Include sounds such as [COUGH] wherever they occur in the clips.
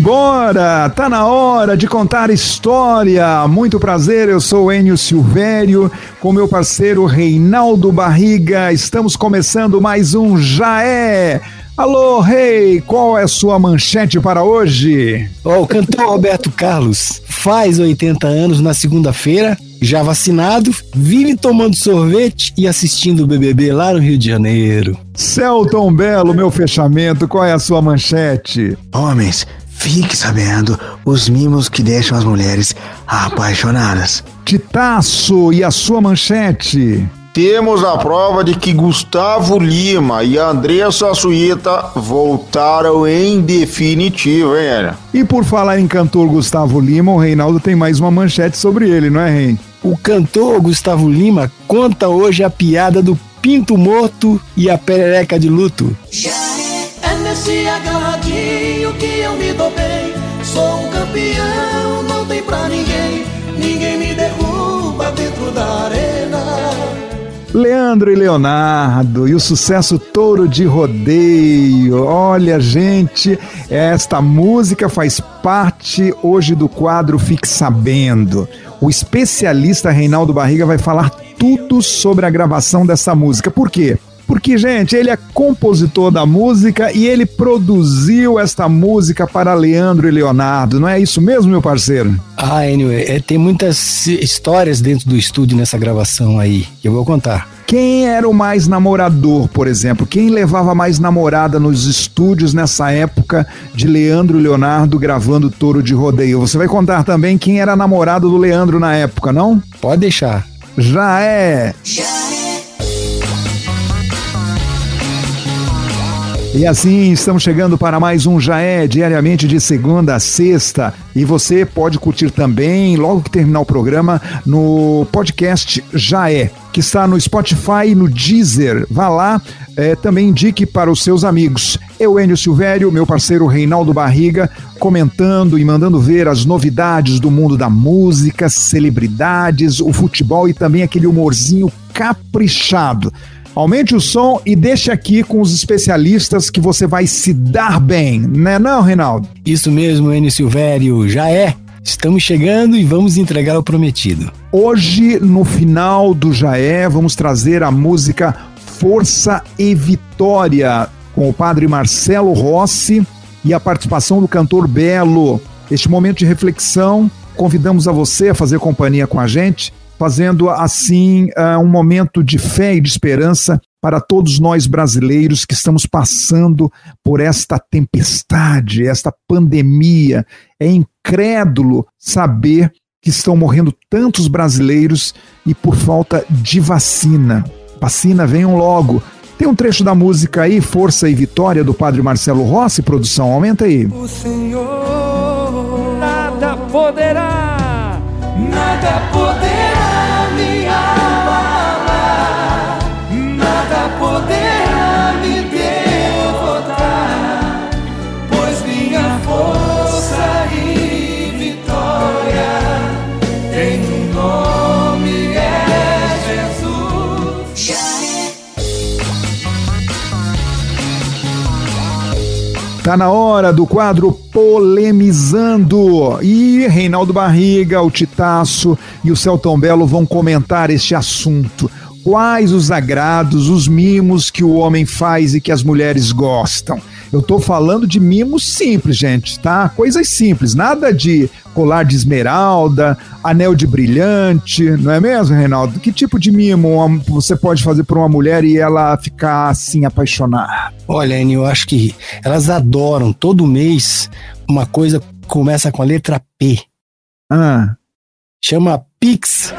Vambora! Tá na hora de contar história. Muito prazer, eu sou Enio Silvério, com meu parceiro Reinaldo Barriga. Estamos começando mais um Já É. Alô, rei, hey, qual é a sua manchete para hoje? Oh, o cantor Roberto Carlos faz 80 anos na segunda-feira, já vacinado, vive tomando sorvete e assistindo o BBB lá no Rio de Janeiro. Celton Belo, meu fechamento, qual é a sua manchete? Homens, fique sabendo os mimos que deixam as mulheres apaixonadas. Titaço, e a sua manchete? Temos a prova de que Gustavo Lima e Andressa Suíta voltaram em definitivo, hein, Ela? E por falar em cantor Gustavo Lima, o Reinaldo tem mais uma manchete sobre ele, não é, Rei? O cantor Gustavo Lima conta hoje a piada do pinto morto e a perereca de luto. É nesse agarradinho que eu me dou bem. Sou um campeão, não tem pra ninguém. Ninguém me derruba dentro da arena. Leandro e Leonardo e o sucesso Touro de Rodeio. Olha, gente, esta música faz parte hoje do quadro Fique Sabendo. O especialista Reinaldo Barriga vai falar tudo sobre a gravação dessa música. Por quê? Porque, gente, ele é compositor da música e ele produziu esta música para Leandro e Leonardo. Não é isso mesmo, meu parceiro? Ah, anyway, é, tem muitas histórias dentro do estúdio nessa gravação aí, que eu vou contar. Quem era o mais namorador, por exemplo? Quem levava mais namorada nos estúdios nessa época de Leandro e Leonardo gravando Touro de Rodeio? Você vai contar também quem era namorado do Leandro na época, não? Pode deixar. Já é. Já é. E assim estamos chegando para mais um Já É, diariamente de segunda a sexta. E você pode curtir também, logo que terminar o programa, no podcast Já É, que está no Spotify no Deezer. Vá lá, é, também indique para os seus amigos. Eu, Enio Silvério, meu parceiro Reinaldo Barriga, comentando e mandando ver as novidades do mundo da música, celebridades, o futebol e também aquele humorzinho caprichado. Aumente o som e deixe aqui com os especialistas que você vai se dar bem, né não, Reinaldo? Isso mesmo, Enio Silvério, já é. Estamos chegando e vamos entregar o prometido. Hoje, no final do Jaé, vamos trazer a música Força e Vitória, com o padre Marcelo Rossi e a participação do cantor Belo. Este momento de reflexão, convidamos a você a fazer companhia com a gente fazendo assim uh, um momento de fé e de esperança para todos nós brasileiros que estamos passando por esta tempestade, esta pandemia. É incrédulo saber que estão morrendo tantos brasileiros e por falta de vacina. Vacina, venham logo. Tem um trecho da música aí, Força e Vitória, do Padre Marcelo Rossi, produção, aumenta aí. O Senhor nada poderá, Tá na hora do quadro Polemizando. E Reinaldo Barriga, o Titaço e o Celton Belo vão comentar este assunto. Quais os agrados, os mimos que o homem faz e que as mulheres gostam? Eu tô falando de mimos simples, gente, tá? Coisas simples, nada de colar de esmeralda, anel de brilhante, não é mesmo, Reinaldo? Que tipo de mimo você pode fazer para uma mulher e ela ficar assim apaixonada? Olha, Anny, eu acho que elas adoram todo mês uma coisa começa com a letra P. Ah. Chama Pix.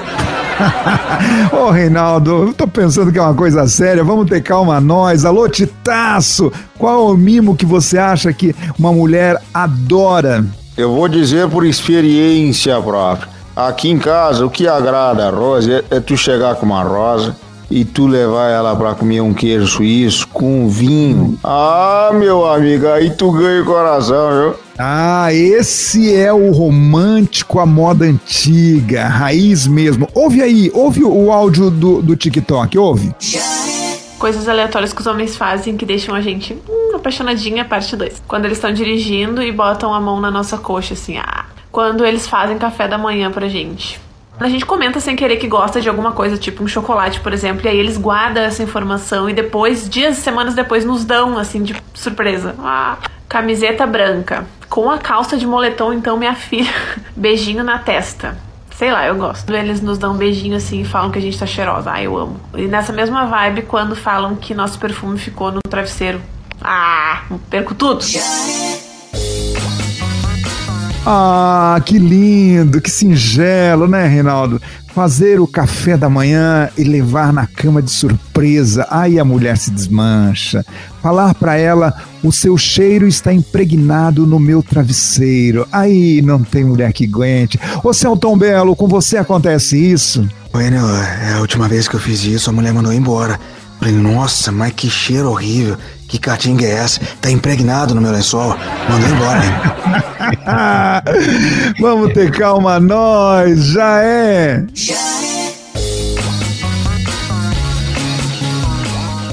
[LAUGHS] Ô, Reinaldo, eu tô pensando que é uma coisa séria. Vamos ter calma nós. Alô, Titaço, qual é o mimo que você acha que uma mulher adora? Eu vou dizer por experiência própria. Aqui em casa, o que agrada a Rosa é, é tu chegar com uma rosa e tu levar ela para comer um queijo suíço com vinho. Ah, meu amigo, aí tu ganha o coração, viu? Ah, esse é o romântico à moda antiga, raiz mesmo. Ouve aí, ouve o áudio do, do TikTok, ouve. Coisas aleatórias que os homens fazem que deixam a gente hum, Apaixonadinha, parte 2. Quando eles estão dirigindo e botam a mão na nossa coxa, assim, ah. Quando eles fazem café da manhã pra gente. A gente comenta sem querer que gosta de alguma coisa, tipo um chocolate, por exemplo, e aí eles guardam essa informação e depois, dias, semanas depois, nos dão, assim, de surpresa. Ah, camiseta branca. Com a calça de moletom, então, minha filha. [LAUGHS] Beijinho na testa. Sei lá, eu gosto. Eles nos dão um beijinho assim e falam que a gente tá cheirosa. Ah, eu amo. E nessa mesma vibe, quando falam que nosso perfume ficou no travesseiro. Ah, perco tudo. Ah, que lindo, que singelo, né, Reinaldo? Fazer o café da manhã e levar na cama de surpresa. Aí a mulher se desmancha. Falar para ela: o seu cheiro está impregnado no meu travesseiro. Aí não tem mulher que aguente. Ô Celton Belo, com você acontece isso? Bueno, é a última vez que eu fiz isso, a mulher mandou embora. Falei, nossa, mas que cheiro horrível. Que caatinga é essa? Tá impregnado no meu lençol. Mandou embora, hein? [LAUGHS] Vamos ter calma, nós, já é.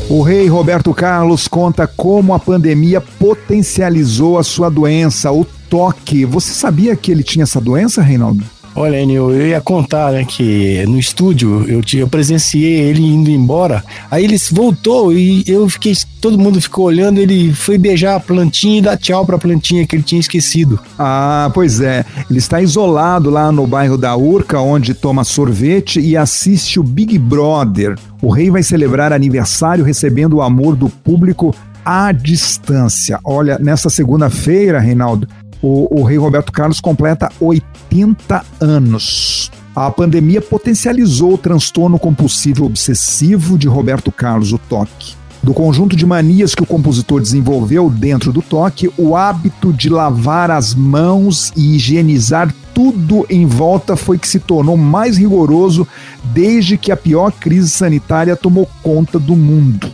O rei Roberto Carlos conta como a pandemia potencializou a sua doença, o toque. Você sabia que ele tinha essa doença, Reinaldo? Olha, Enio, eu ia contar, né, que no estúdio eu, eu presenciei ele indo embora. Aí ele voltou e eu fiquei, todo mundo ficou olhando, ele foi beijar a plantinha e dar tchau pra plantinha que ele tinha esquecido. Ah, pois é. Ele está isolado lá no bairro da Urca, onde toma sorvete e assiste o Big Brother. O rei vai celebrar aniversário recebendo o amor do público à distância. Olha, nessa segunda-feira, Reinaldo, o, o rei Roberto Carlos completa 80 anos. A pandemia potencializou o transtorno compulsivo obsessivo de Roberto Carlos, o toque. Do conjunto de manias que o compositor desenvolveu dentro do toque, o hábito de lavar as mãos e higienizar tudo em volta foi que se tornou mais rigoroso desde que a pior crise sanitária tomou conta do mundo.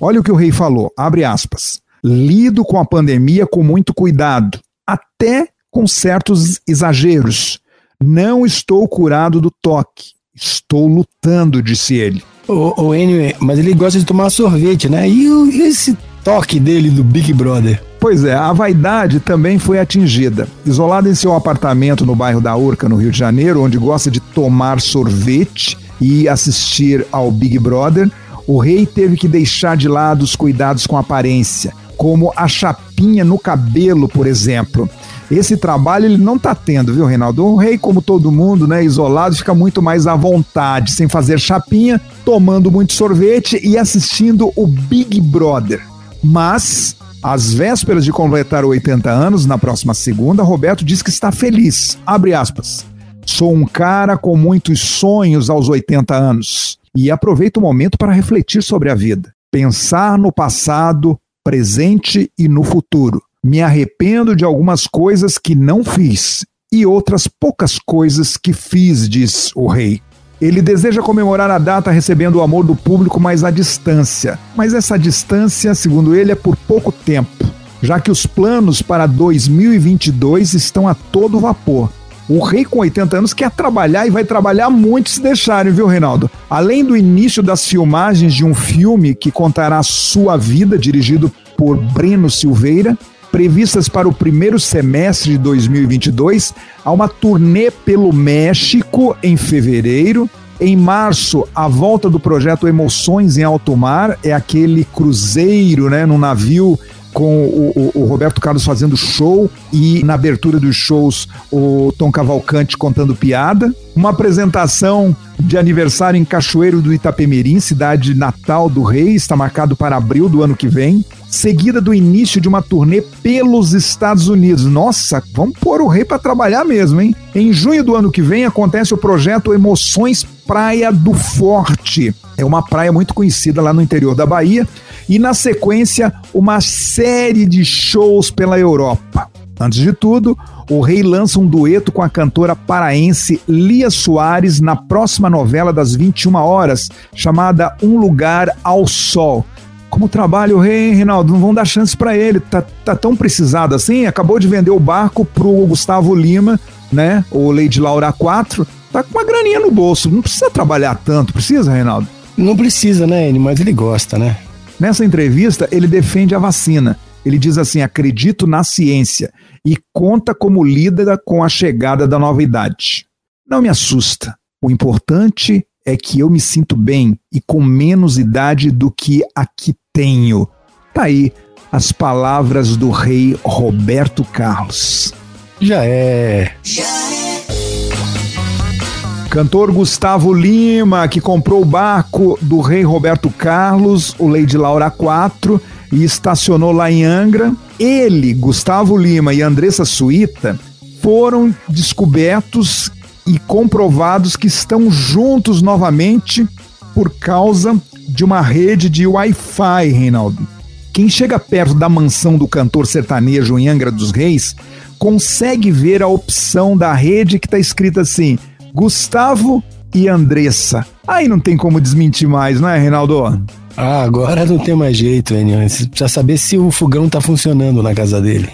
Olha o que o rei falou, abre aspas. Lido com a pandemia com muito cuidado, até com certos exageros. Não estou curado do toque. Estou lutando, disse ele. O, o Enio, mas ele gosta de tomar sorvete, né? E o- e esse toque dele do Big Brother? Pois é, a vaidade também foi atingida. Isolado em seu apartamento no bairro da Urca, no Rio de Janeiro, onde gosta de tomar sorvete e assistir ao Big Brother, o rei teve que deixar de lado os cuidados com a aparência, como a chapinha no cabelo, por exemplo. Esse trabalho ele não tá tendo, viu, Reinaldo? O rei, como todo mundo, né, isolado, fica muito mais à vontade, sem fazer chapinha, tomando muito sorvete e assistindo o Big Brother. Mas, às vésperas de completar 80 anos, na próxima segunda, Roberto diz que está feliz. Abre aspas. Sou um cara com muitos sonhos aos 80 anos e aproveito o momento para refletir sobre a vida, pensar no passado, presente e no futuro. Me arrependo de algumas coisas que não fiz e outras poucas coisas que fiz, diz o rei. Ele deseja comemorar a data recebendo o amor do público, mas à distância. Mas essa distância, segundo ele, é por pouco tempo, já que os planos para 2022 estão a todo vapor. O rei com 80 anos quer trabalhar e vai trabalhar muito se deixarem, viu, Reinaldo? Além do início das filmagens de um filme que contará sua vida, dirigido por Breno Silveira, previstas para o primeiro semestre de 2022, há uma turnê pelo México em fevereiro. Em março, a volta do projeto Emoções em Alto Mar é aquele cruzeiro, né, num navio com o, o- o Roberto Carlos fazendo show e na abertura dos shows o Tom Cavalcante contando piada. Uma apresentação de aniversário em Cachoeiro do Itapemirim, cidade natal do rei, está marcado para abril do ano que vem. Seguida do início de uma turnê pelos Estados Unidos. Nossa, vamos pôr o rei para trabalhar mesmo, hein? Em junho do ano que vem acontece o projeto Emoções Praia do Forte. É uma praia muito conhecida lá no interior da Bahia. E na sequência, uma série de shows pela Europa. Antes de tudo, o rei lança um dueto com a cantora paraense Lia Soares na próxima novela das 21 horas, chamada Um Lugar ao Sol. Como trabalha o rei, hein, Reinaldo? Não vão dar chance pra ele. Tá, tá tão precisado assim. Acabou de vender o barco pro Gustavo Lima, né? O Lady Laura 4. Tá com uma graninha no bolso. Não precisa trabalhar tanto, precisa, Reinaldo? Não precisa, né, Enio? Mas ele gosta, né? Nessa entrevista, ele defende a vacina. Ele diz assim: acredito na ciência e conta como lida com a chegada da nova idade. Não me assusta. O importante é que eu me sinto bem e com menos idade do que a que tenho. Tá aí as palavras do rei Roberto Carlos. Já é. Cantor Gustavo Lima, que comprou o barco do rei Roberto Carlos, o Lady Laura 4, e estacionou lá em Angra. Ele, Gustavo Lima e Andressa Suíta foram descobertos e comprovados que estão juntos novamente por causa de uma rede de Wi-Fi, Reinaldo. Quem chega perto da mansão do cantor sertanejo em Angra dos Reis consegue ver a opção da rede que está escrita assim: Gustavo e Andressa. Aí não tem como desmentir mais, não é, Reinaldo? Ah, agora não tem mais jeito, Enio. Você precisa saber se o fogão tá funcionando na casa dele.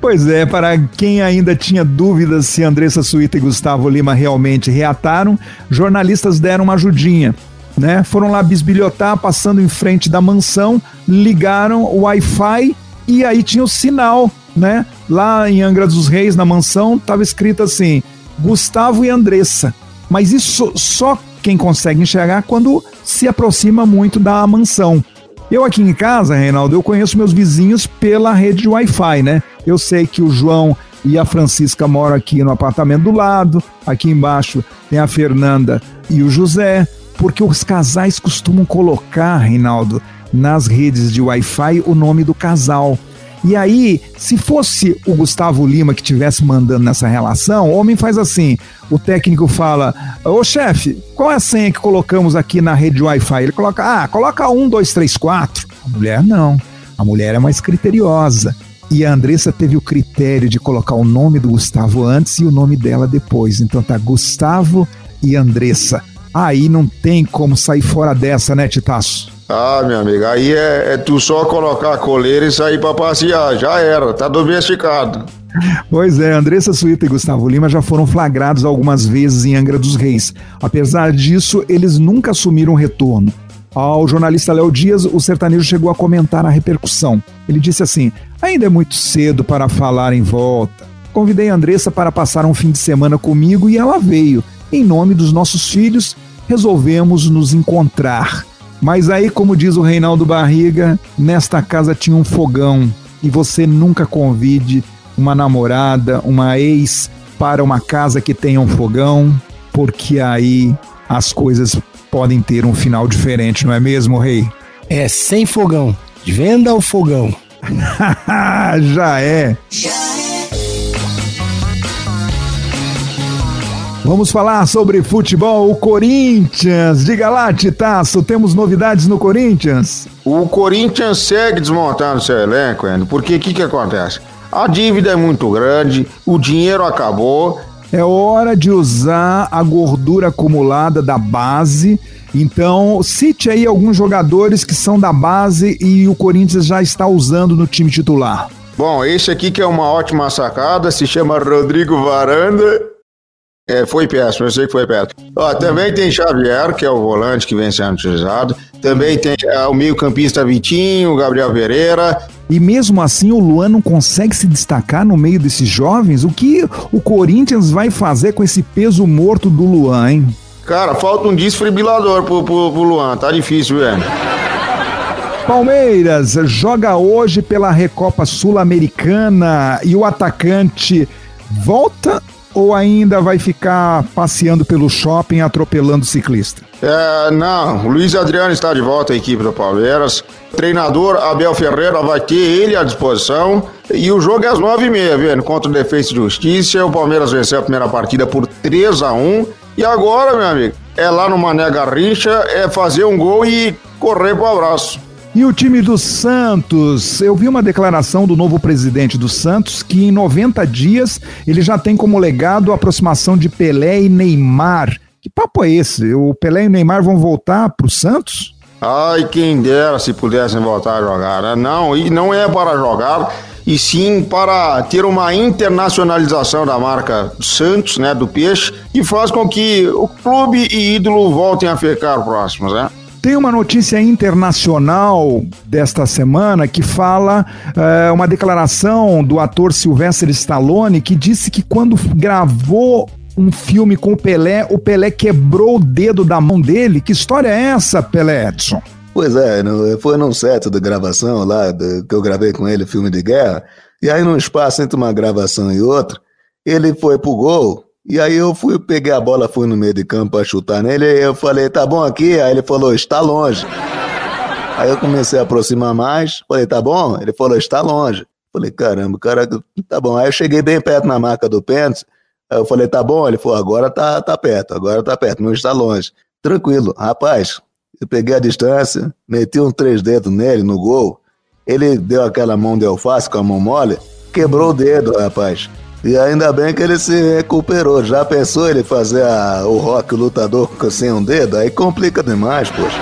Pois é, para quem ainda tinha dúvidas se Andressa Suíta e Gustavo Lima realmente reataram, jornalistas deram uma ajudinha né? Foram lá bisbilhotar, passando em frente da mansão, ligaram o Wi-Fi e aí tinha o sinal, né? Lá em Angra dos Reis, na mansão, estava escrito assim: Gustavo e Andressa. Mas isso só quem consegue enxergar quando se aproxima muito da mansão. Eu aqui em casa, Reinaldo, eu conheço meus vizinhos pela rede de Wi-Fi, né? Eu sei que o João e a Francisca moram aqui no apartamento do lado, aqui embaixo tem a Fernanda e o José, porque os casais costumam colocar, Reinaldo, nas redes de Wi-Fi o nome do casal. E aí, se fosse o Gustavo Lima que estivesse mandando nessa relação, o homem faz assim: o técnico fala, ô chefe, qual é a senha que colocamos aqui na rede de Wi-Fi? Ele coloca, ah, coloca um, dois, três, quatro. A mulher não. A mulher é mais criteriosa. E a Andressa teve o critério de colocar o nome do Gustavo antes e o nome dela depois. Então tá Gustavo e Andressa. Aí não tem como sair fora dessa, né, Titaço? Ah, meu amigo, aí é, é tu só colocar a coleira e sair pra passear. Já era, tá domesticado. Pois é, Andressa Suíta e Gustavo Lima já foram flagrados algumas vezes em Angra dos Reis. Apesar disso, eles nunca assumiram retorno. Ao jornalista Léo Dias, o sertanejo chegou a comentar a repercussão. Ele disse assim: ainda é muito cedo para falar em volta. Convidei a Andressa para passar um fim de semana comigo e ela veio. Em nome dos nossos filhos resolvemos nos encontrar. Mas aí, como diz o Reinaldo Barriga, nesta casa tinha um fogão e você nunca convide uma namorada, uma ex para uma casa que tenha um fogão, porque aí as coisas podem ter um final diferente, não é mesmo, Rei? É sem fogão. Venda o fogão. [LAUGHS] Já é. Já é. Vamos falar sobre futebol, o Corinthians. Diga lá, Titaço, temos novidades no Corinthians? O Corinthians segue desmontando seu elenco, Endo, porque o que, que acontece? A dívida é muito grande, o dinheiro acabou. É hora de usar a gordura acumulada da base. Então, cite aí alguns jogadores que são da base e o Corinthians já está usando no time titular. Bom, esse aqui que é uma ótima sacada, se chama Rodrigo Varanda é, foi péssimo, eu sei que foi péssimo. Ó, também tem Xavier, que é o volante que vem sendo utilizado. Também tem é, o meio-campista Vitinho, o Gabriel Pereira. E mesmo assim o Luan não consegue se destacar no meio desses jovens? O que o Corinthians vai fazer com esse peso morto do Luan, hein? Cara, falta um desfibrilador pro, pro, pro Luan, tá difícil, velho. Palmeiras joga hoje pela Recopa Sul-Americana e o atacante volta ou ainda vai ficar passeando pelo shopping atropelando ciclista? É, não, Luiz Adriano está de volta à equipe do Palmeiras. Treinador Abel Ferreira vai ter ele à disposição. E o jogo é às nove e meia, vendo? Contra o Defesa de Justiça. O Palmeiras venceu a primeira partida por 3 a 1 E agora, meu amigo, é lá no Mané Garrincha, é fazer um gol e correr pro abraço. E o time do Santos? Eu vi uma declaração do novo presidente do Santos que em 90 dias ele já tem como legado a aproximação de Pelé e Neymar. Que papo é esse? O Pelé e o Neymar vão voltar para o Santos? Ai, quem dera se pudessem voltar a jogar. Né? Não, e não é para jogar, e sim para ter uma internacionalização da marca Santos, né, do peixe, que faz com que o clube e ídolo voltem a ficar próximos, né? Tem uma notícia internacional desta semana que fala é, uma declaração do ator Sylvester Stallone que disse que quando gravou um filme com o Pelé, o Pelé quebrou o dedo da mão dele. Que história é essa, Pelé Edson? Pois é, no, foi num set de gravação lá, de, que eu gravei com ele, filme de guerra, e aí num espaço entre uma gravação e outra, ele foi pro gol, e aí eu fui, peguei a bola, fui no meio de campo pra chutar nele, e eu falei, tá bom aqui? Aí ele falou, está longe. Aí eu comecei a aproximar mais, falei, tá bom? Ele falou, está longe. Falei, caramba, cara, tá bom. Aí eu cheguei bem perto na marca do pênalti, aí eu falei, tá bom? Ele falou, agora tá, tá perto, agora tá perto, não está longe. Tranquilo, rapaz, eu peguei a distância, meti um três dedos nele, no gol, ele deu aquela mão de alface com a mão mole, quebrou o dedo, rapaz. E ainda bem que ele se recuperou. Já pensou ele fazer a, o rock lutador sem um dedo? Aí complica demais, poxa.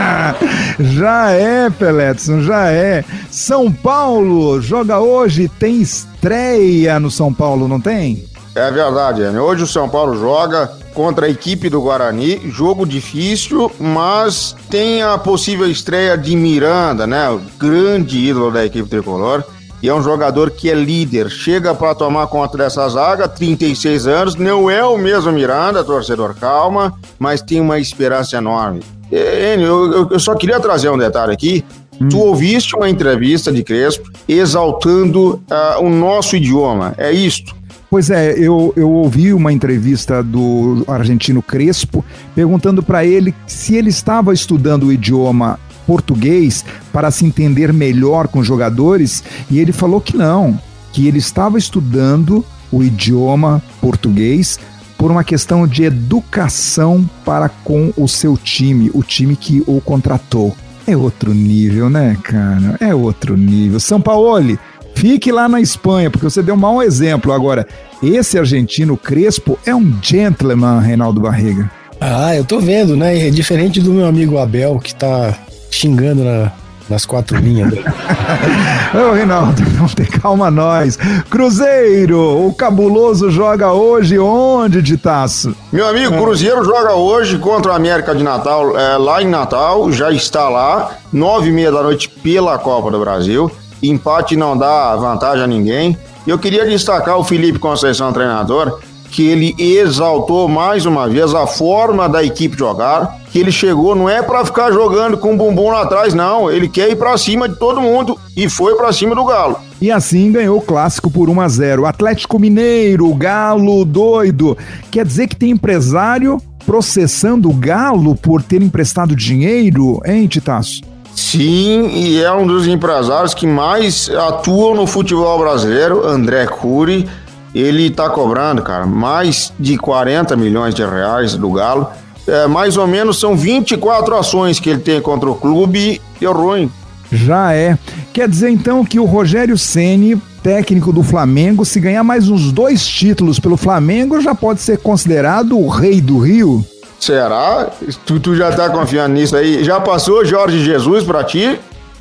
[LAUGHS] já é, Peletson, já é. São Paulo joga hoje, tem estreia no São Paulo, não tem? É verdade, Enio. Hoje o São Paulo joga contra a equipe do Guarani. Jogo difícil, mas tem a possível estreia de Miranda, né? O grande ídolo da equipe tricolor e é um jogador que é líder, chega para tomar conta dessa zaga, 36 anos, não é o mesmo Miranda, torcedor, calma, mas tem uma esperança enorme. Enio, eu, só queria trazer um detalhe aqui. Hum. Tu ouviste uma entrevista de Crespo exaltando uh, o nosso idioma, é isto? Pois é, eu, eu ouvi uma entrevista do argentino Crespo perguntando para ele se ele estava estudando o idioma português para se entender melhor com jogadores e ele falou que não, que ele estava estudando o idioma português por uma questão de educação para com o seu time, o time que o contratou. É outro nível, né, cara? É outro nível. São Paulo, fique lá na Espanha, porque você deu um mau exemplo. Agora, esse argentino Crespo é um gentleman, Reinaldo Barriga. Ah, eu tô vendo, né? É diferente do meu amigo Abel, que tá xingando na, nas quatro linhas. [LAUGHS] Ô, Reinaldo, não tem calma nós. Cruzeiro, o cabuloso joga hoje onde de taço? Meu amigo, Cruzeiro joga hoje contra a América de Natal, é, lá em Natal, já está lá, nove e meia da noite pela Copa do Brasil. Empate não dá vantagem a ninguém. Eu queria destacar o Felipe Conceição, treinador, que ele exaltou mais uma vez a forma da equipe jogar, que ele chegou não é para ficar jogando com o bumbum lá atrás, não, ele quer ir para cima de todo mundo e foi para cima do Galo. E assim ganhou o clássico por 1 a 0. Atlético Mineiro, Galo doido. Quer dizer que tem empresário processando o Galo por ter emprestado dinheiro, hein, Titaço? Sim, e é um dos empresários que mais atuam no futebol brasileiro, André Cury ele está cobrando, cara, mais de 40 milhões de reais do Galo. É, mais ou menos são 24 ações que ele tem contra o clube e deu ruim. Já é. Quer dizer então que o Rogério Ceni, técnico do Flamengo, se ganhar mais uns dois títulos pelo Flamengo, já pode ser considerado o rei do Rio? Será? Tu, tu já tá confiando nisso aí? Já passou Jorge Jesus para ti?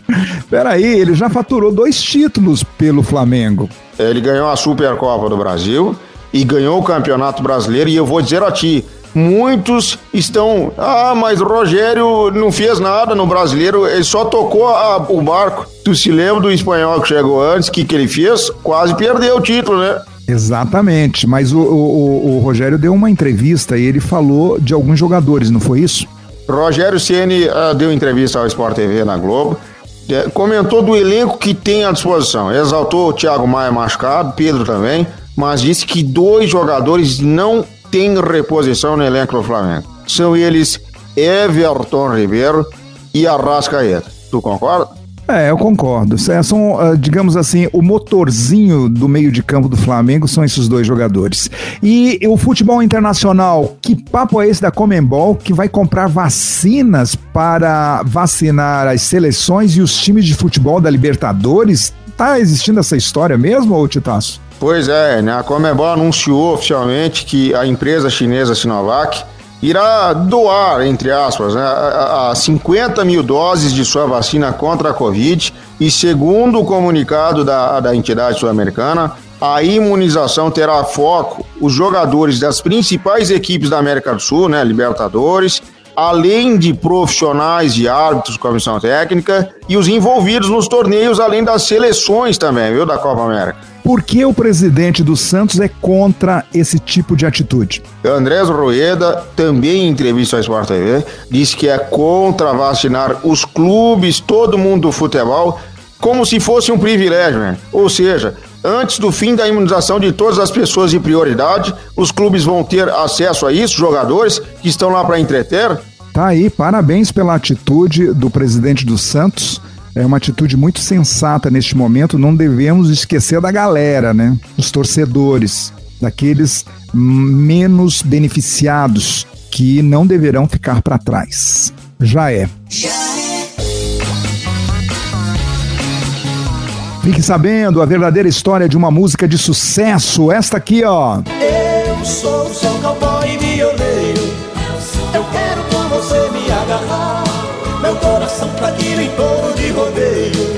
[LAUGHS] Peraí, ele já faturou dois títulos pelo Flamengo. Ele ganhou a Supercopa do Brasil e ganhou o Campeonato Brasileiro. E eu vou dizer a ti, muitos estão. Ah, mas o Rogério não fez nada no brasileiro, ele só tocou a, o barco. Tu se lembra do espanhol que chegou antes? O que, que ele fez? Quase perdeu o título, né? Exatamente, mas o, o, o, Rogério deu uma entrevista e ele falou de alguns jogadores, não foi isso? Rogério Ceni uh, deu entrevista ao Sport TV na Globo é, comentou do elenco que tem à disposição. Exaltou o Thiago Maia machucado, Pedro também, mas disse que dois jogadores não têm reposição no elenco do Flamengo. São eles Everton Ribeiro e Arrascaeta. Tu concorda? É, eu concordo. São, ah, digamos assim, o motorzinho do meio de campo do Flamengo são esses dois jogadores. E o futebol internacional, que papo é esse da Comembol que vai comprar vacinas para vacinar as seleções e os times de futebol da Libertadores? Tá existindo essa história mesmo, ou Titaço? Pois é, né? A Comembol anunciou oficialmente que a empresa chinesa Sinovac irá doar, entre aspas, né, a 50 mil doses de sua vacina contra a Covid e, segundo o comunicado da, da entidade sul-americana, a imunização terá foco os jogadores das principais equipes da América do Sul, né, Libertadores, além de profissionais de árbitros, comissão técnica e os envolvidos nos torneios, além das seleções também, viu, da Copa América. Por que o presidente do Santos é contra esse tipo de atitude? Andrés Rueda, também em entrevista ao Sport TV, disse que é contra vacinar os clubes, todo mundo do futebol, como se fosse um privilégio, né? Ou seja, antes do fim da imunização de todas as pessoas de prioridade, os clubes vão ter acesso a isso, jogadores que estão lá para entreter. Tá aí, parabéns pela atitude do presidente do Santos. É uma atitude muito sensata neste momento. Não devemos esquecer da galera, né? Os torcedores, daqueles menos beneficiados que não deverão ficar para trás. Já é. Fique sabendo a verdadeira história de uma música de sucesso. Esta aqui, ó. Eu sou só cowboy violeiro. Eu quero com você me agarrar. Coração aqui em touro de rodeio.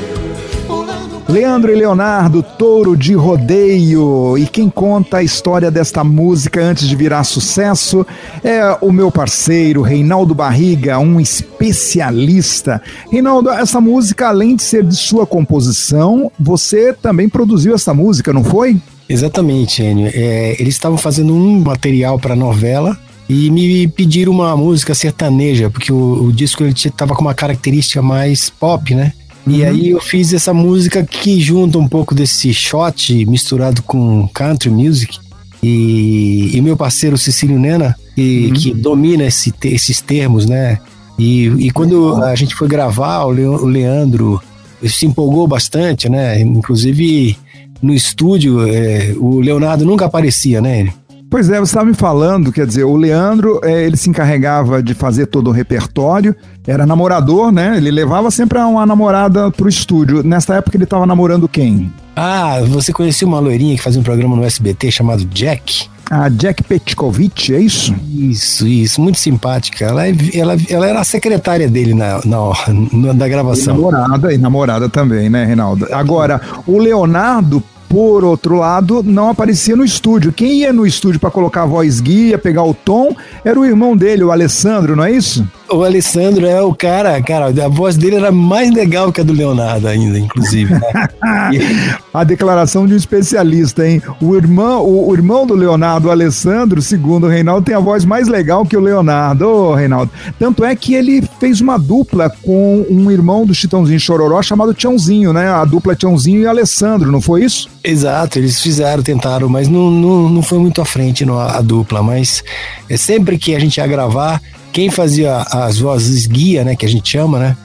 Leandro e Leonardo, Touro de Rodeio. E quem conta a história desta música antes de virar sucesso é o meu parceiro, Reinaldo Barriga, um especialista. Reinaldo, essa música, além de ser de sua composição, você também produziu essa música, não foi? Exatamente, Enio. É, eles estavam fazendo um material para novela e me pediram uma música sertaneja, porque o, o disco ele estava com uma característica mais pop, né? E Uhum. aí eu fiz essa música que junta um pouco desse shot misturado com country music. E, e meu parceiro Cecílio Nena, que, que domina esse esses termos, né? E, e quando a gente foi gravar, o Leandro se empolgou bastante, né? Inclusive no estúdio, é, o Leonardo nunca aparecia, né? Pois é, você estava me falando, quer dizer, o Leandro, eh, ele se encarregava de fazer todo o repertório, era namorador, né? Ele levava sempre uma namorada pro estúdio. Nesta época ele estava namorando quem? Ah, você conhecia uma loirinha que fazia um programa no SBT chamado Jack? A Jack Petkovic, é isso? Isso, isso, muito simpática. Ela, é- ela, ela era a secretária dele na, na, na- E gravação. namorada, e namorada também, né, Reinaldo? Agora, o Leonardo, por outro lado, não aparecia no estúdio. Quem ia no estúdio para colocar a voz guia, pegar o tom, era o irmão dele, o Alessandro, não é isso? O Alessandro é o cara, cara, a voz dele era mais legal que a do Leonardo ainda, inclusive. Né? [LAUGHS] A declaração de um especialista, hein? O irmão, o, o irmão do Leonardo, o Alessandro, segundo o Reinaldo, tem a voz mais legal que o Leonardo. Ô, Reinaldo. Tanto é que ele fez uma dupla com um irmão do Chitãozinho Chororó chamado Tiãozinho, né? A dupla Tiãozinho e Alessandro, não foi isso? Exato, eles fizeram, tentaram, mas não, não, não foi muito à frente no, a dupla. Mas é sempre que a gente ia gravar, quem fazia as vozes guia, né, que a gente chama, né?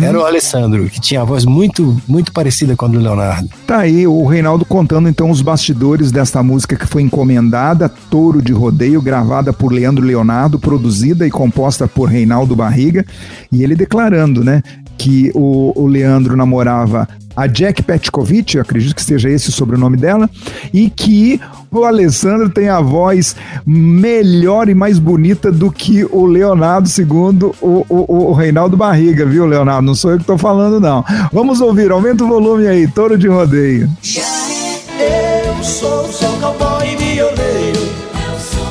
Era o Alessandro, que tinha a voz muito, muito parecida com a do Leonardo. Tá aí o Reinaldo contando então os bastidores desta música que foi encomendada, Touro de Rodeio, gravada por Leandro Leonardo, produzida e composta por Reinaldo Barriga, e ele declarando, né, que o, o Leandro namorava a Jack Petkovic, acredito que seja esse o sobrenome dela, e que o Alessandro tem a voz melhor e mais bonita do que o Leonardo, segundo o, o, o Reinaldo Barriga, viu, Leonardo? Não sou eu que tô falando, não. Vamos ouvir, aumenta o volume aí, Touro de Rodeio. Eu sou só cowboy violeiro.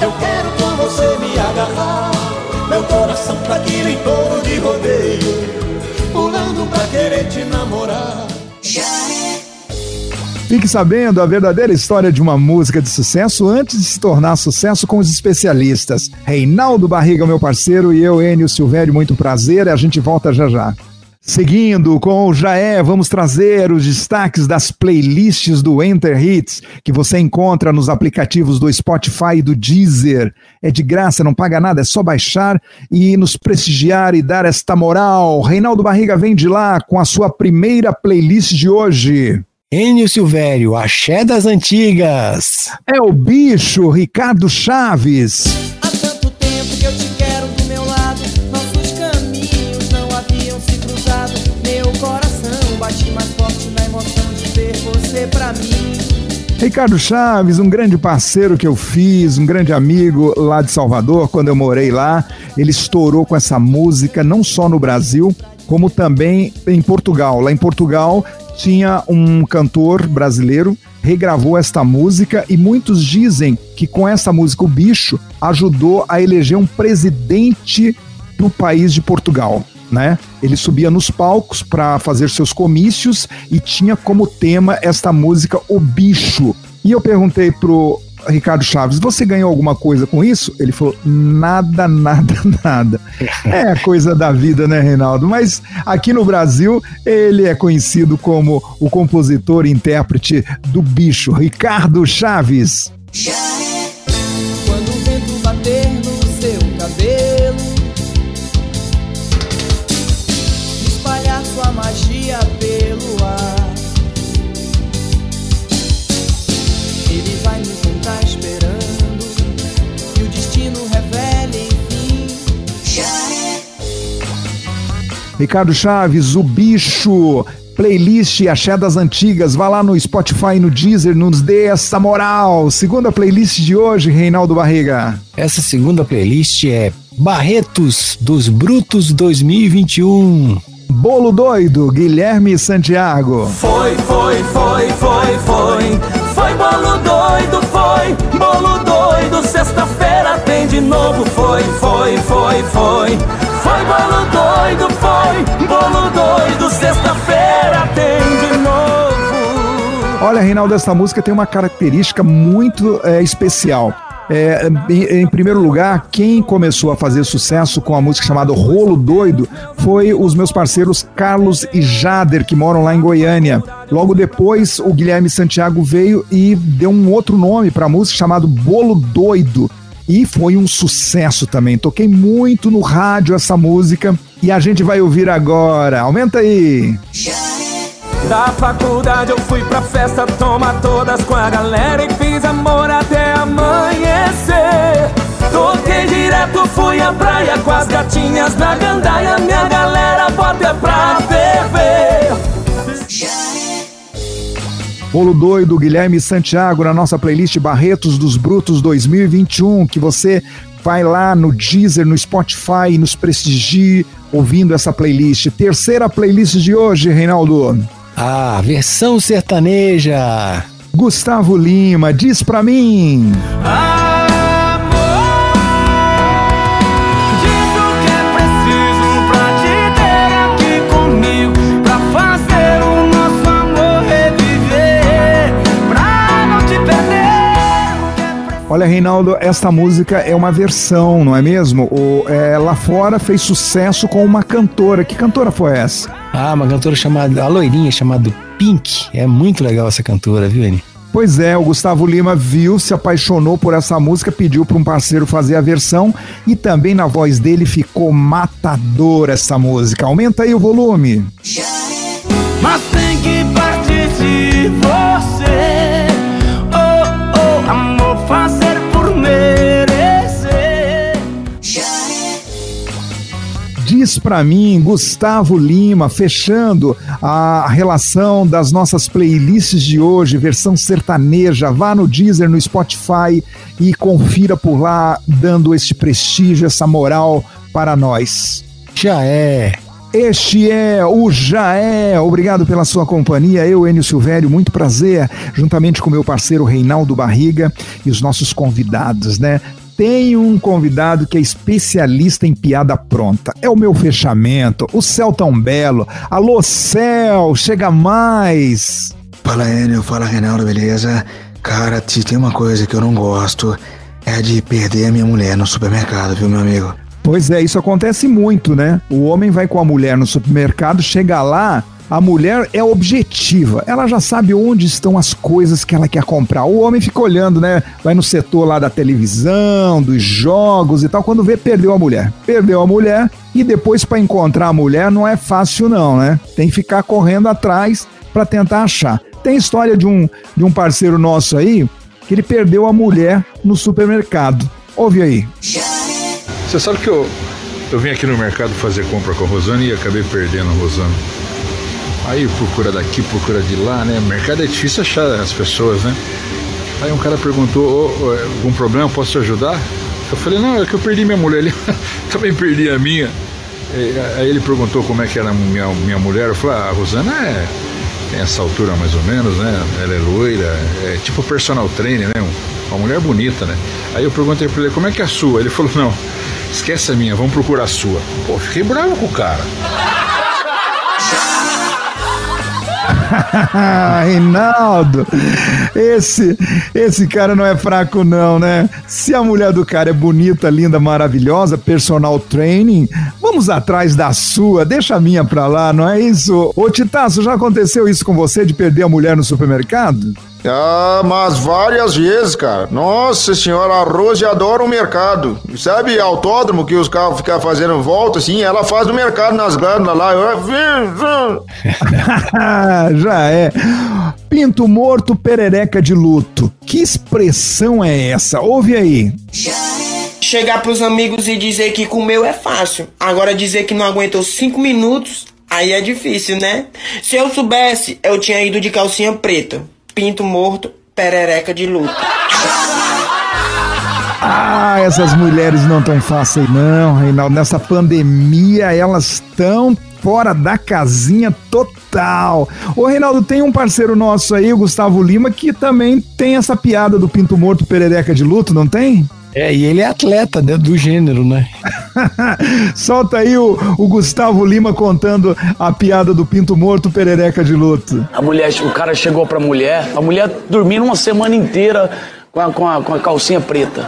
Eu quero com você me agarrar. Meu coração tá aqui em touro de rodeio. Pulando pra querer te namorar. Fique sabendo a verdadeira história de uma música de sucesso antes de se tornar sucesso com os especialistas. Reinaldo Barriga, meu parceiro, e eu, Enio Silvério, muito prazer. A gente volta já já. Seguindo com o Jaé, vamos trazer os destaques das playlists do Enter Hits, que você encontra nos aplicativos do Spotify e do Deezer. É de graça, não paga nada, é só baixar e nos prestigiar e dar esta moral. Reinaldo Barriga vem de lá com a sua primeira playlist de hoje. Enio Silvério, Axé das Antigas. É o bicho Ricardo Chaves. Há tanto tempo que eu te quero do meu lado. Nossos caminhos não haviam se cruzado. Meu coração bate mais forte na emoção de ver você pra mim. Ricardo Chaves, um grande parceiro que eu fiz, um grande amigo lá de Salvador, quando eu morei lá. Ele estourou com essa música, não só no Brasil, como também em Portugal. Lá em Portugal tinha um cantor brasileiro, regravou esta música e muitos dizem que com essa música o bicho ajudou a eleger um presidente do país de Portugal. Né? Ele subia nos palcos para fazer seus comícios e tinha como tema esta música O Bicho. E eu perguntei pro Ricardo Chaves, você ganhou alguma coisa com isso? Ele falou, nada, nada, [LAUGHS] nada. É coisa da vida, né, Reinaldo? Mas aqui no Brasil, ele é conhecido como o compositor e intérprete do bicho, Ricardo Chaves. Quando o vento bater no seu cabelo, espalhar sua magia pelo ar. Ele vai me Ricardo Chaves, o bicho. Playlist Axé das Antigas, vá lá no Spotify e no Deezer, nos dê essa moral. Segunda playlist de hoje, Reinaldo Barriga. Essa segunda playlist é Barretos dos Brutos 2021. Bolo Doido, Guilherme Santiago. Foi, foi, foi, foi, foi. Foi bolo doido, foi. Bolo doido, sexta-feira de novo. Foi, foi, foi, foi. Foi bolo doido, foi. Bolo doido, sexta-feira tem de novo. Olha, Reinaldo, essa música tem uma característica muito é, especial. É, em, em primeiro lugar, quem começou a fazer sucesso com a música chamada Rolo Doido foi os meus parceiros Carlos e Jader, que moram lá em Goiânia. Logo depois, o Guilherme Santiago veio e deu um outro nome para a música chamado Bolo Doido. E foi um sucesso também. Toquei muito no rádio essa música e a gente vai ouvir agora. Aumenta aí. Da faculdade eu fui pra festa, toma todas com a galera e fiz amor até amanhecer. Toquei direto, fui à praia com as gatinhas na gandaia, minha galera bota pra ferver. Bolo Doido, Guilherme Santiago, na nossa playlist Barretos dos Brutos 2021, que você vai lá no Deezer, no Spotify, nos prestigie ouvindo essa playlist. Terceira playlist de hoje, Reinaldo. A versão sertaneja. Gustavo Lima, diz pra mim. Diz Olha, Reinaldo, esta música é uma versão, não é mesmo? O, é, lá fora fez sucesso com uma cantora. Que cantora foi essa? Ah, uma cantora chamada, a loirinha chamada Pink. É muito legal essa cantora, viu, Eni? Pois é, o Gustavo Lima viu, se apaixonou por essa música, pediu para um parceiro fazer a versão e também na voz dele ficou matadora essa música. Aumenta aí o volume. Mas Diz pra mim, Gustavo Lima, fechando a relação das nossas playlists de hoje, versão sertaneja. Vá no Deezer, no Spotify e confira por lá, dando este prestígio, essa moral para nós. Já é. Este é o Já É. Obrigado pela sua companhia. Eu, Enio Silvério, muito prazer, juntamente com meu parceiro Reinaldo Barriga e os nossos convidados, né? Tem um convidado que é especialista em piada pronta. É o meu fechamento, o Céu Tão Belo. Alô, Céu, chega mais. Fala Enio, fala Reinaldo, beleza? Cara, se tem uma coisa que eu não gosto é de perder a minha mulher no supermercado, viu, meu amigo? Pois é, isso acontece muito, né? O homem vai com a mulher no supermercado, chega lá, a mulher é objetiva, ela já sabe onde estão as coisas que ela quer comprar. O homem fica olhando, né? Vai no setor lá da televisão, dos jogos e tal, quando vê, perdeu a mulher. Perdeu a mulher e depois para encontrar a mulher não é fácil não, né? Tem que ficar correndo atrás para tentar achar. Tem história de um, de um parceiro nosso aí que ele perdeu a mulher no supermercado. Ouve aí. Você sabe que eu, eu vim aqui no mercado fazer compra com a Rosana e acabei perdendo a Rosana. Aí procura daqui, procura de lá, né? mercado é difícil achar as pessoas, né? Aí um cara perguntou, "Ô, ô, algum problema, posso te ajudar? Eu falei, não, é que eu perdi minha mulher. [LAUGHS] Ele também perdi a minha. Aí ele perguntou como é que era a minha, minha mulher. Eu falei, ah, a Rosana é, tem essa altura mais ou menos, né? Ela é loira, é tipo personal trainer, né? Uma mulher bonita, né? Aí eu perguntei pra ele, como é que é a sua? Ele falou, não, Esquece a minha, vamos procurar a sua. Pô, fiquei bravo com o cara. [LAUGHS] Reinaldo, esse, esse cara não é fraco não, né? Se a mulher do cara é bonita, linda, maravilhosa, personal training, vamos atrás da sua, deixa a minha pra lá, não é isso? Ô Titaço, já aconteceu isso com você de perder a mulher no supermercado? Ah, mas várias vezes, cara. Nossa senhora, a Rose adora o mercado. Sabe autódromo que os carros ficam fazendo volta, assim? Ela faz no mercado nas glândulas lá. Eu... [LAUGHS] Já é. Pinto morto, perereca de luto. Que expressão é essa? Ouve aí. Chegar pros amigos e dizer que comeu é fácil. Agora dizer que não aguentou cinco minutos, aí é difícil, né? Se eu soubesse, eu tinha ido de calcinha preta. Pinto morto, perereca de luto. Ah, essas mulheres não tão fáceis não, Reinaldo. Nessa pandemia, elas estão fora da casinha total. Ô, Reinaldo, tem um parceiro nosso aí, o Gustavo Lima, que também tem essa piada do pinto morto, perereca de luto, não tem? É, e ele é atleta né, do gênero, né? [LAUGHS] Solta aí o, o, Gustavo Lima contando a piada do pinto morto, perereca de luto. A mulher, o cara chegou pra mulher, a mulher dormindo uma semana inteira com a, com a, com a calcinha preta.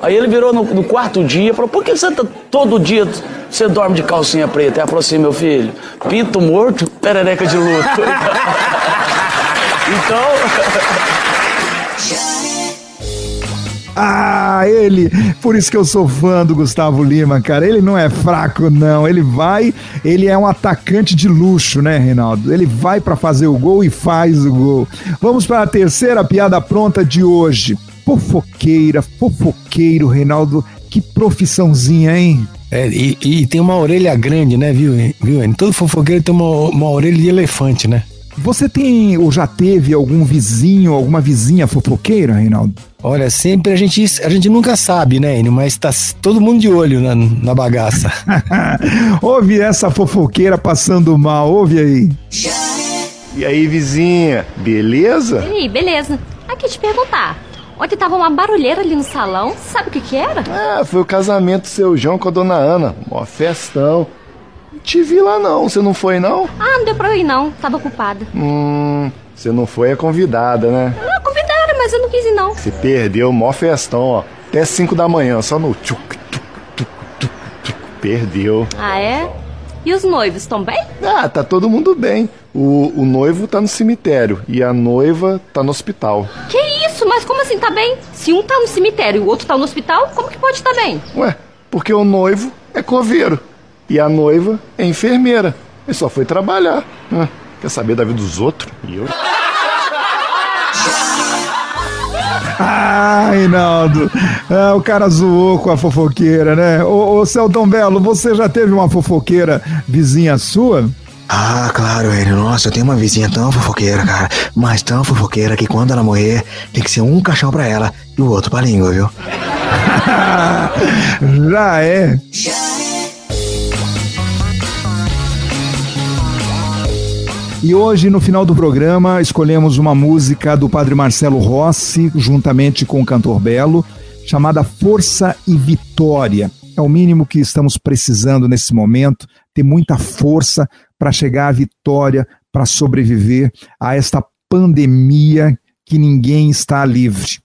Aí ele virou no, no, quarto dia e falou: Por que você tá, todo dia você dorme de calcinha preta? Ela falou assim: Meu filho, pinto morto, perereca de luto. [LAUGHS] então. [LAUGHS] Ah, ele. Por isso que eu sou fã do Gustavo Lima, cara. Ele não é fraco, não. Ele vai. Ele é um atacante de luxo, né, Reinaldo? Ele vai para fazer o gol e faz o gol. Vamos para a terceira piada pronta de hoje. Fofoqueira, fofoqueiro, Reinaldo. Que profissãozinha, hein? É, e, e, tem uma orelha grande, né, viu? viu? Todo fofoqueiro tem uma, uma orelha de elefante, né? Você tem ou já teve algum vizinho, alguma vizinha fofoqueira, Reinaldo? Olha, sempre a gente, a gente nunca sabe, né, Enio? Mas tá todo mundo de olho na, na bagaça. [LAUGHS] ouve essa fofoqueira passando mal, ouve aí. E aí, vizinha, beleza? Ei, beleza. Aqui te perguntar. Ontem tava uma barulheira ali no salão, sabe o que que era? Ah, foi o casamento do seu João com a dona Ana. Uma festão. Te vi lá não, você não foi não? Ah, não deu pra eu ir não, tava ocupada. Hum, você não foi a convidada, né? Não, convidada, mas eu não quis ir não. Você perdeu, mó festão, ó. Até 5 da manhã, só no tchuc, tchuc, tchuc, tchuc, tchuc. Perdeu. Ah, é? E os noivos estão bem? Ah, tá todo mundo bem. O, o noivo tá no cemitério e a noiva tá no hospital. Que isso? Mas como assim tá bem? Se um tá no cemitério e o outro tá no hospital, como que pode estar tá bem? Ué, porque o noivo é coveiro. E a noiva é enfermeira. Ele só foi trabalhar. Ah, quer saber da vida dos outros? E eu. Ah, Reinaldo, ah, o cara zoou com a fofoqueira, né? Ô, ô Celton Belo, você já teve uma fofoqueira vizinha sua? Ah, claro, Enio. Nossa, eu tenho uma vizinha tão fofoqueira, cara. Mas tão fofoqueira que quando ela morrer, tem que ser um caixão pra ela e o outro pra língua, viu? [LAUGHS] Já é. E hoje, no final do programa, escolhemos uma música do padre Marcelo Rossi, juntamente com o cantor Belo, chamada Força e Vitória. É o mínimo que estamos precisando nesse momento, ter muita força para chegar à vitória, para sobreviver a esta pandemia que ninguém está livre.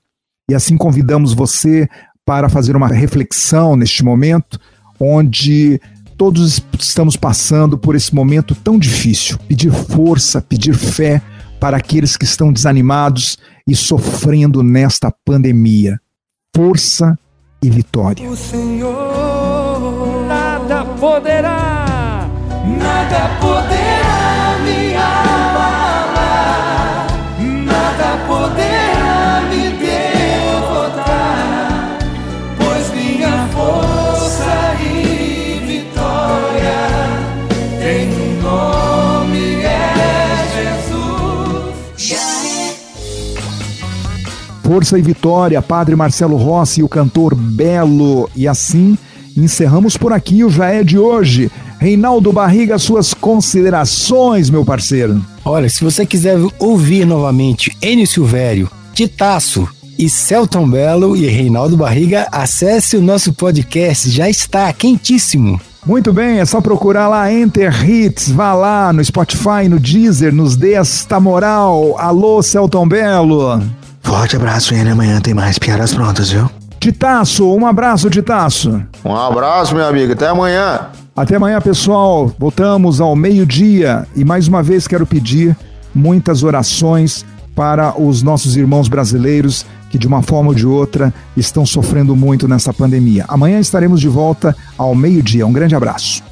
E assim convidamos você para fazer uma reflexão neste momento, onde todos estamos passando por esse momento tão difícil. Pedir força, pedir fé para aqueles que estão desanimados e sofrendo nesta pandemia. Força e vitória. O Senhor nada poderá, nada poderá Força e Vitória, Padre Marcelo Rossi e o cantor Belo. E assim encerramos por aqui o Já é de hoje. Reinaldo Barriga, suas considerações, meu parceiro. Olha, se você quiser ouvir novamente Enio Silvério, Titaço e Celton Belo e Reinaldo Barriga, acesse o nosso podcast, já está quentíssimo. Muito bem, é só procurar lá Enter Hits, vá lá no Spotify, no Deezer, nos dê esta moral. Alô, Celton Belo. Forte abraço, e amanhã tem mais piadas prontas, viu? Titaço, um abraço, Titaço. Um abraço, meu amigo. Até amanhã. Até amanhã, pessoal. Voltamos ao meio-dia e mais uma vez quero pedir muitas orações para os nossos irmãos brasileiros que, de uma forma ou de outra, estão sofrendo muito nessa pandemia. Amanhã estaremos de volta ao meio-dia. Um grande abraço.